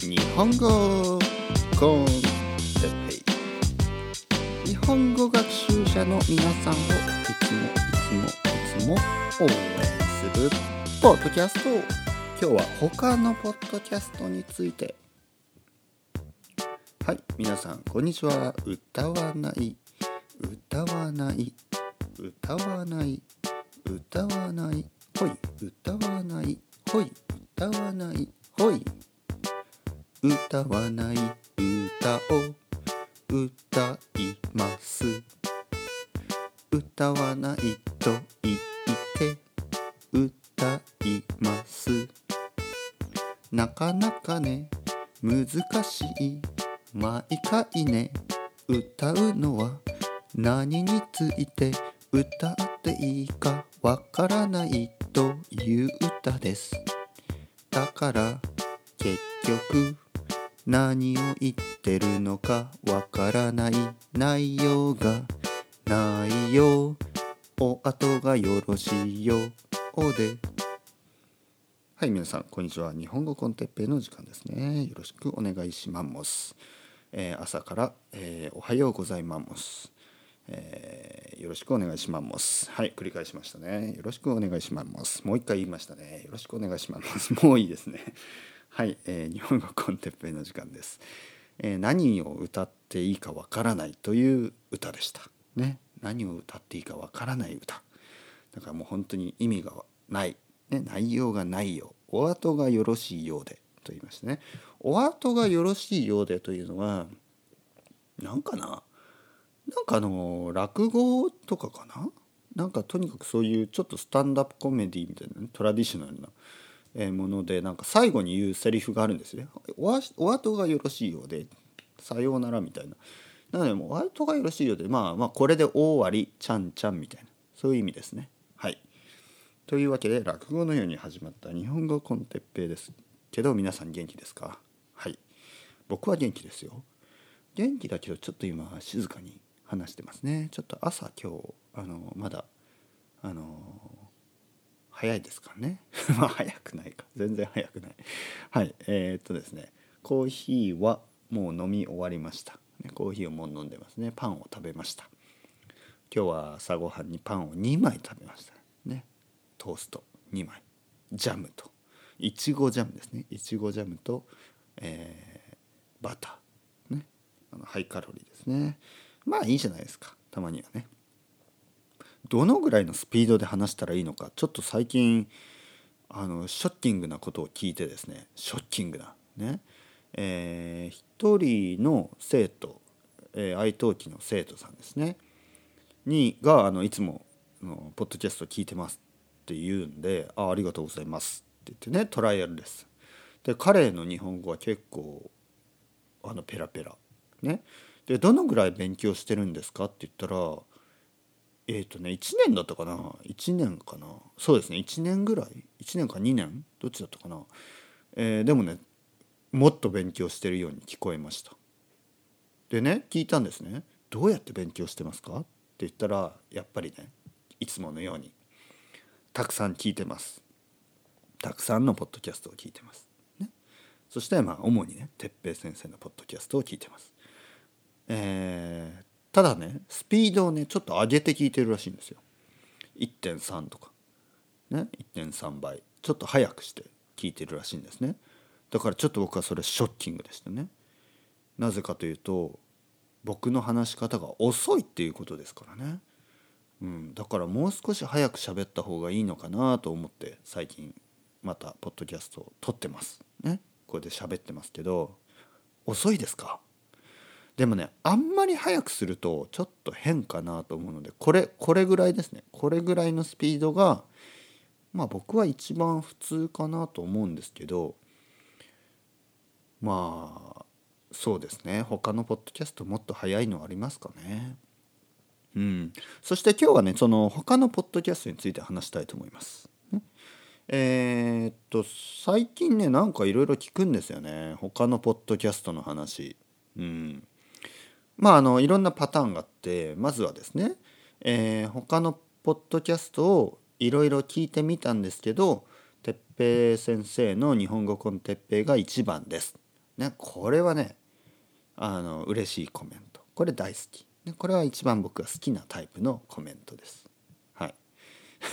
日本語コンテペイ日本語学習者の皆さんをいつもいつもいつも応援するポッドキャスト今日は他のポッドキャストについてはい皆さんこんにちは。歌わない歌わない。歌わない。歌わない。ほい。歌わない。ほい。歌わない。ほい。歌わない歌を歌います。歌わないと言って。歌います。なかなかね難しい。毎回ね歌うのは何について歌っていいかわからないという歌です。だから結局何を言ってるのかわからない内容がないよお後がよろしいよおではい皆さんこんにちは日本語コンテッペイの時間ですねよろしくお願いします、えー朝から、えーおはようございますえーよろしくお願いします。はい、繰り返しましたね。よろしくお願いします。もう一回言いましたね。よろしくお願いします。もういいですね。はい、えー 日本語コンテッペイの時間です。えー何を歌っていいかわからないという歌でした。ね、何を歌っていいかわからない歌。だからもう本当に意味がない、ね、内容がないよ。お後がよろしいようでと言いましてね。お後がよろしいようでというのはなんかな。なんかあの落語とかかななんかとにかくそういうちょっとスタンダップコメディみたいなねトラディショナルなものでなんか最後に言うセリフがあるんですね。おお後がよろしいようでさようならみたいな。なのでもうお後がよろしいようでまあまあこれで大終わりちゃんちゃんみたいなそういう意味ですね。はい。というわけで落語のように始まった日本語コンテッペイですけど皆さん元気ですか？はい。僕は元気ですよ。元気だけどちょっと今静かに話してますねちょっと朝今日あのまだあの早いですからね。まあ早くないか。全然早くない。はい。えー、っとですね。コーヒーはもう飲み終わりました、ね、コーヒーをもう飲んでますね。パンを食べました。今日は朝ごはんにパンを2枚食べました。ね。トースト2枚。ジャムと。いちごジャムですね。いちごジャムと、えーバター。ね。あのハイカロリーですね。まあいいじゃないですか。たまにはね。どのぐらいのスピードで話したらいいのかちょっと最近あのショッキングなことを聞いてですねショッキングなね。えー一人の生徒、えー愛登記の生徒さんですね。にがあのいつものポッドキャスト聞いてますって言うんで「あありがとうございます」って言ってねトライアルです。で彼の日本語は結構あのペラペラ。ね。でどのぐらい勉強してるんですかって言ったらえっ、とね1年だったかな？1年かな？そうですね。1年ぐらい？1年か2年？どっちだったかな、えーでもねもっと勉強してるように聞こえました。でね聞いたんですね。どうやって勉強してますか？って言ったらやっぱりねいつものようにたくさん聞いてます。たくさんのポッドキャストを聞いてます、ね、そしてまあ主にね哲平先生のポッドキャストを聞いてます。えーただねスピードをねちょっと上げて聞いてるらしいんですよ。1.3とか。ね1.3倍。ちょっと早くして聞いてるらしいんですね。だからちょっと僕はそれショッキングでしたね。なぜかというと僕の話し方が遅いっていうことですからね、うん、だからもう少し早く喋った方がいいのかなと思って最近またポッドキャストを撮ってます。ね。これで喋ってますけど遅いですか？でもねあんまり早くするとちょっと変かなと思うのでこれこれぐらいですね。これぐらいのスピードがまあ僕は一番普通かなと思うんですけどまあそうですね。他のポッドキャストもっと早いのありますかね。うん。そして今日はねその他のポッドキャストについて話したいと思います。えーっと最近ねなんかいろいろ聞くんですよね。他のポッドキャストの話。うん、まああのいろんなパターンがあってまずはですね、えー他のポッドキャストをいろいろ聞いてみたんですけど哲平先生の日本語コンテッペイが一番です。ね、これはねあの嬉しいコメントこれ大好き、ね、これは一番僕が好きなタイプのコメントです。はい、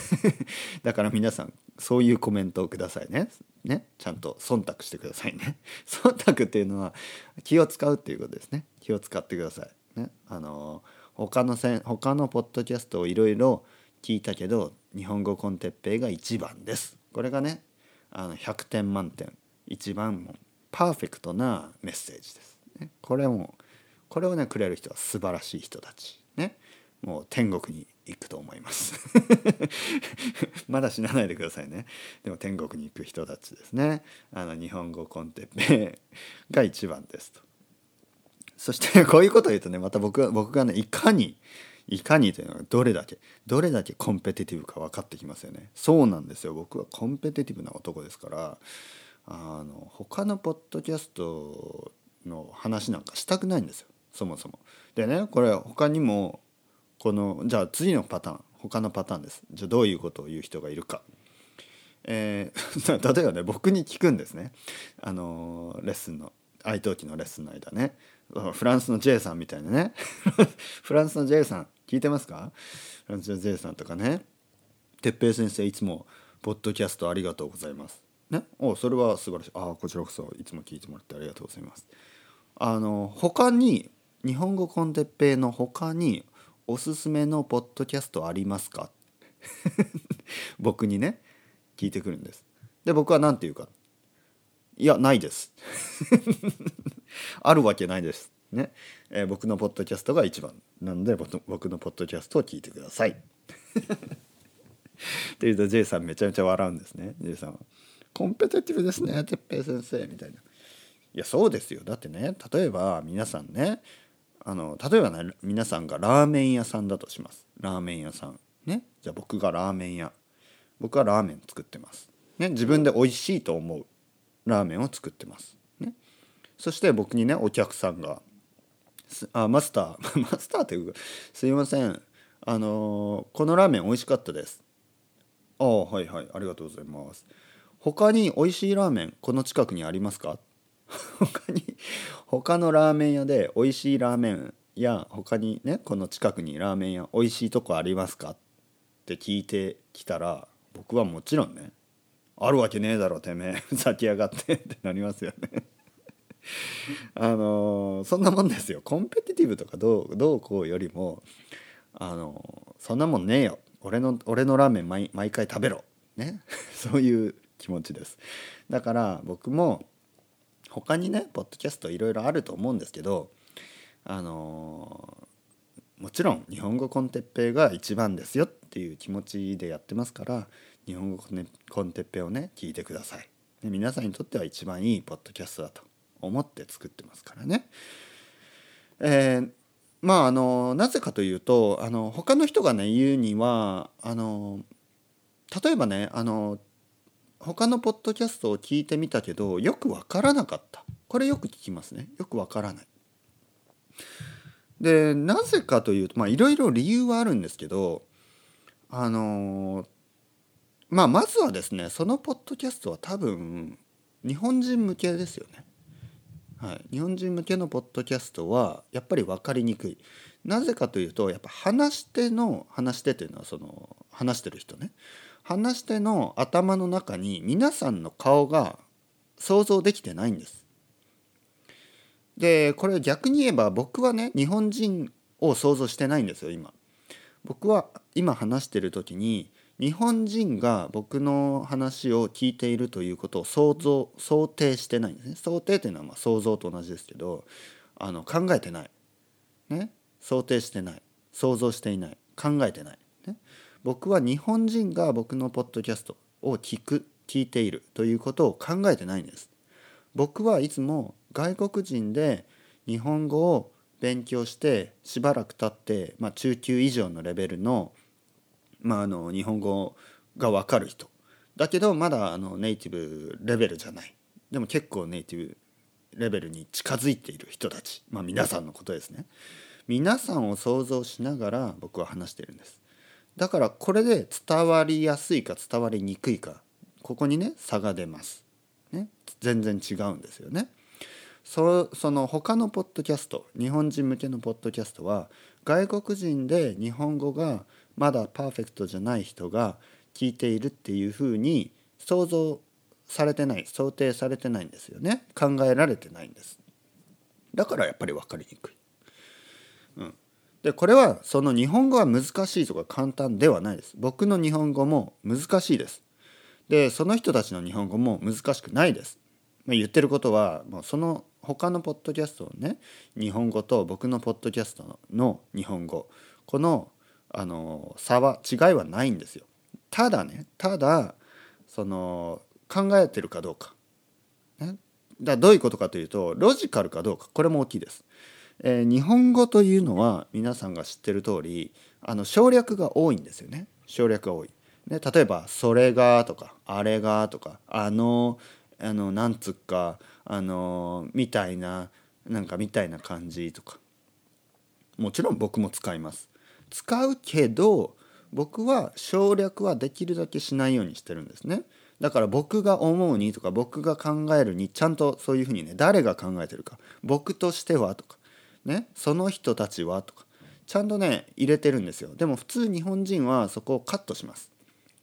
だから皆さんそういうコメントをくださいね。ね、ちゃんと忖度してくださいね。忖度っていうのは気を使うっていうことですね。気を使ってください。ね、あの他のせん他のポッドキャストをいろいろ聞いたけど日本語コンテッペイが一番です。これがねあの100点満点一番もパーフェクトなメッセージです。ね、これもこれをねくれる人は素晴らしい人たち。ね、もう天国に行くと思います。まだ死なないでくださいね。でも天国に行く人たちですね。あの日本語コンテッペが一番ですと。そしてこういうことを言うとねまた僕が僕がねいかにいかにというのがどれだけどれだけコンペティティブか分かってきますよね。そうなんですよ。僕はコンペティティブな男ですからあの他のポッドキャストの話なんかしたくないんですよ。そもそも。でねこれ他にもこのじゃあ次のパターン他のパターンです。じゃあどういうことを言う人がいるか、えー、例えばね僕に聞くんですね。あのレッスンの愛登記のレッスンの間ね。フランスの J さんみたいなね。フランスの J さん聞いてますか？フランスの J さんとかね。哲平先生いつもポッドキャストありがとうございます。ね？おそれは素晴らしい。あこちらこそいつも聞いてもらってありがとうございます。あの他に日本語コンテッペイの他におすすめのポッドキャストありますか？僕にね聞いてくるんです。で僕は何て言うか。いやないです。あるわけないです。ね、えー、僕のポッドキャストが一番。なので僕のポッドキャストを聞いてください。って言うと J さんめちゃめちゃ笑うんですね。J さんは「コンペティティブですね哲平先生」みたいな。いやそうですよ。だってね例えば皆さんねあの例えばね皆さんがラーメン屋さんだとします。ラーメン屋さん。ね。じゃあ僕がラーメン屋。僕はラーメン作ってます。ね。自分で美味しいと思う。ラーメンを作ってます。ね。そして僕にねお客さんが「あマスター。マスターっていうかすいません。あのこのラーメン美味しかったです」ああはいはい。ありがとうございます。他に美味しいラーメンこの近くにありますか？他に他のラーメン屋で美味しいラーメンや他にねこの近くにラーメン屋美味しいとこありますかって聞いてきたら僕はもちろんねあるわけねえだろてめえふざけやがってってなりますよ。ねあのー、そんなもんですよ。コンペティティブとかどうどうこうよりもあのー、そんなもんねえよ。俺の俺のラーメン毎毎回食べろ。ね。そういう気持ちです。だから僕も他にねポッドキャストいろいろあると思うんですけどあのー、もちろん日本語コンテッペイが一番ですよっていう気持ちでやってますから日本語コンテッペイをね聞いてくださいで皆さんにとっては一番いいポッドキャストだと思って作ってますからね。えー、まああのなぜかというとあの他の人がね言うにはあの例えばねあの他のポッドキャストを聞いてみたけどよくわからなかったこれよく聞きますねよくわからない。でなぜかというとまあいろいろ理由はあるんですけどあのまあまずはですねそのポッドキャストは多分日本人向けですよね。はい、日本人向けのポッドキャストはやっぱり分かりにくい。なぜかというとやっぱ話し手の話し手というのはその話してる人ね話し手の頭の中に皆さんの顔が想像できてないんです。でこれ逆に言えば僕はね日本人を想像してないんですよ今。僕は今話してる時に日本人が僕の話を聞いているということを想像想定してないんですね。想定というのはまあ想像と同じですけどあの考えてない。ね想定してない想像していない考えてない。ね、僕は日本人が僕のポッドキャストを聞く聞いているということを考えてないんです。僕はいつも外国人で日本語を勉強してしばらく経って、まあ、中級以上のレベルの,、まあ、あの日本語が分かる人。だけどまだあのネイティブレベルじゃない。でも結構ネイティブレベルに近づいている人たち、まあ、皆さんのことですね。皆さんを想像しながら僕は話してるんです。だからこれで伝わりやすいか伝わりにくいかここにね差が出ます。ね、全然違うんですよね。そその他のポッドキャスト日本人向けのポッドキャストは外国人で日本語がまだパーフェクトじゃない人が聞いているっていうふうに想像されてない想定されてないんですよね。考えられてないんです。だからやっぱり分かりにくい、うん、でこれはその日本語は難しいとか簡単ではないです僕の日本語も難しいですでその人たちの日本語も難しくないです、まあ、言ってることはもうその他のポッドキャストのね日本語と僕のポッドキャストの日本語このあの差は違いはないんですよ。ただねただその考えてるかどうか。ね、だどういうことかというとロジカルかどうかこれも大きいです。えー、日本語というのは皆さんが知ってる通りあの省略が多いんですよね。省略が多い。ね、例えば「それが」とか「あれが」とか「あの」あのなんつうかあのみたいななんかみたいな感じとか。もちろん僕も使います。使うけど僕は省略はできるだけしないようにしてるんですね。だから僕が思うにとか僕が考えるにちゃんとそういうふうにね誰が考えてるか僕としてはとか。ねその人たちはとかちゃんとね入れてるんですよ。でも普通日本人はそこをカットします。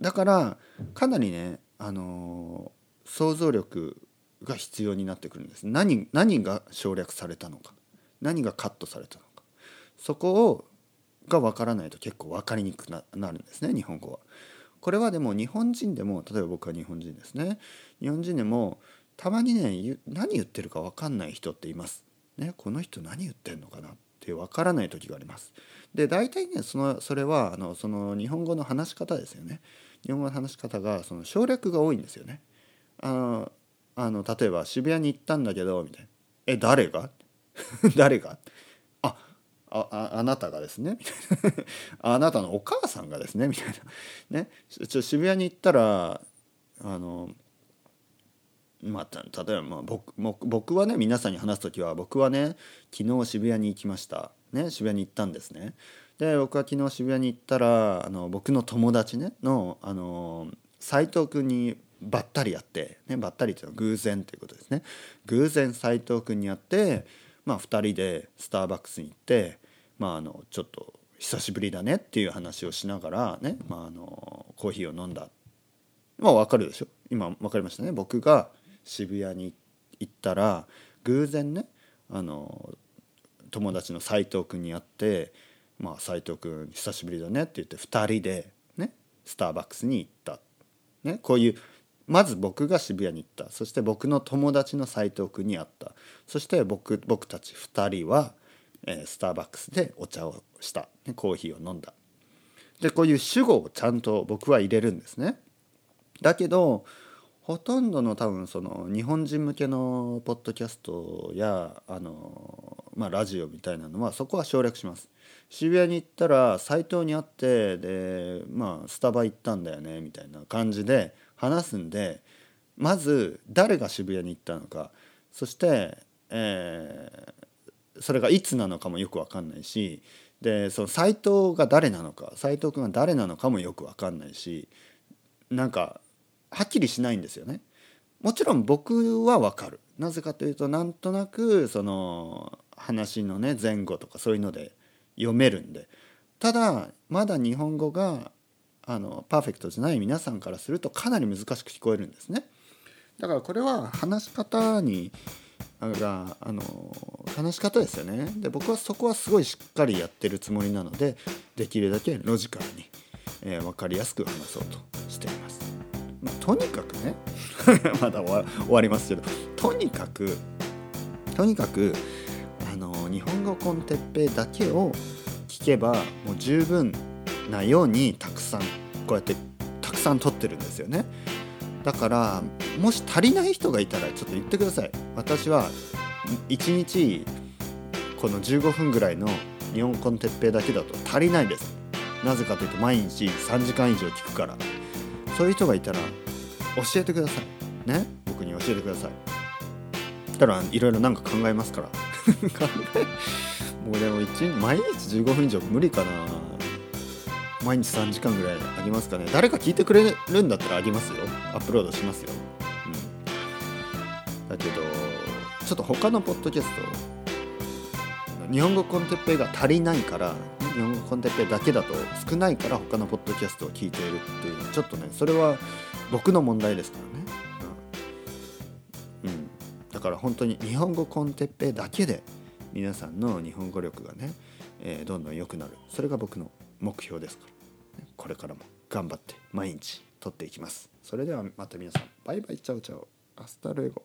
だからかなりねあのー、想像力が必要になってくるんです。何何が省略されたのか。何がカットされたのか。そこをが分からないと結構分かりにくくなるんですね日本語は。これはでも日本人でも例えば僕は日本人ですね。日本人でもたまにね何言ってるか分かんない人っています。ね、この人何言ってんのかなって分からない時があります。で大体ねそのそれはあのその日本語の話し方ですよね。日本語の話し方がその省略が多いんですよね。ああの例えば渋谷に行ったんだけどみたいな「え誰が?」誰が？あああなたがですね？みたいなあなたのお母さんがですね？みたいなねちょ渋谷に行ったらあのまあ、例えば、まあ、僕僕はね皆さんに話す時は僕はね昨日渋谷に行きました、ね、渋谷に行ったんですね。で僕は昨日渋谷に行ったらあの僕の友達ねのあの斉藤君にばったりやって、ね、ばったりというのは偶然ということですね。偶然斎藤君に会って、まあ、2人でスターバックスに行って、まあ、あのちょっと久しぶりだねっていう話をしながらね、まあ、あのコーヒーを飲んだ。まあ分かるでしょ？今分かりましたね？僕が渋谷に行ったら偶然ねあの友達の斎藤君に会って「まあ、斉藤君久しぶりだね」って言って2人でねスターバックスに行った、ね、こういうまず僕が渋谷に行った。そして僕の友達の斎藤君に会った。そして僕僕たち2人は、えー、スターバックスでお茶をした、ね、コーヒーを飲んだ。でこういう主語をちゃんと僕は入れるんですね。だけどほとんどの多分その日本人向けのポッドキャストやあの、まあ、ラジオみたいなのはそこは省略します。渋谷に行ったら斎藤に会ってでまあスタバ行ったんだよねみたいな感じで話すんでまず誰が渋谷に行ったのか。そして、えー、それがいつなのかもよく分かんないしでその斎藤が誰なのか斎藤君が誰なのかもよく分かんないしなんかはっきりしないんですよね。もちろん僕は分かる。なぜかというとなんとなくその話のね前後とかそういうので読めるんでただまだ日本語があのパーフェクトじゃない皆さんからするとかなり難しく聞こえるんですね。だからこれは話し方にがあの話し方ですよね。で僕はそこはすごいしっかりやってるつもりなのでできるだけロジカルに、えー、分かりやすく話そうとしています。まあ、とにかくね。まだ終わりますけど。とにかくとにかくあの日本語コンテッペイだけを聞けばもう十分なようにたくさんこうやってたくさん撮ってるんですよね。だからもし足りない人がいたらちょっと言ってください。私は1日この15分ぐらいの日本コンテッペイだけだと足りないです。なぜかというと毎日3時間以上聞くから。そういう人がいたら教えてください。ね？僕に教えてください。たらいろいろ何か考えますから。もうでも1毎日15分以上無理かな。毎日3時間ぐらいありますかね。誰か聞いてくれるんだったらありますよ。アップロードしますよ、うん、だけどちょっと他のポッドキャスト日本語コンテッペイが足りないから日本語コンテッペだけだと少ないから他のポッドキャストを聞いているっていうのはちょっとねそれは僕の問題ですからね、うん、うん、だから本当に日本語コンテッペだけで皆さんの日本語力がね、えー、どんどん良くなる。それが僕の目標ですからこれからも頑張って毎日撮っていきます。それではまた皆さん。バイバイ。 Ciao ciao。 Hasta luego。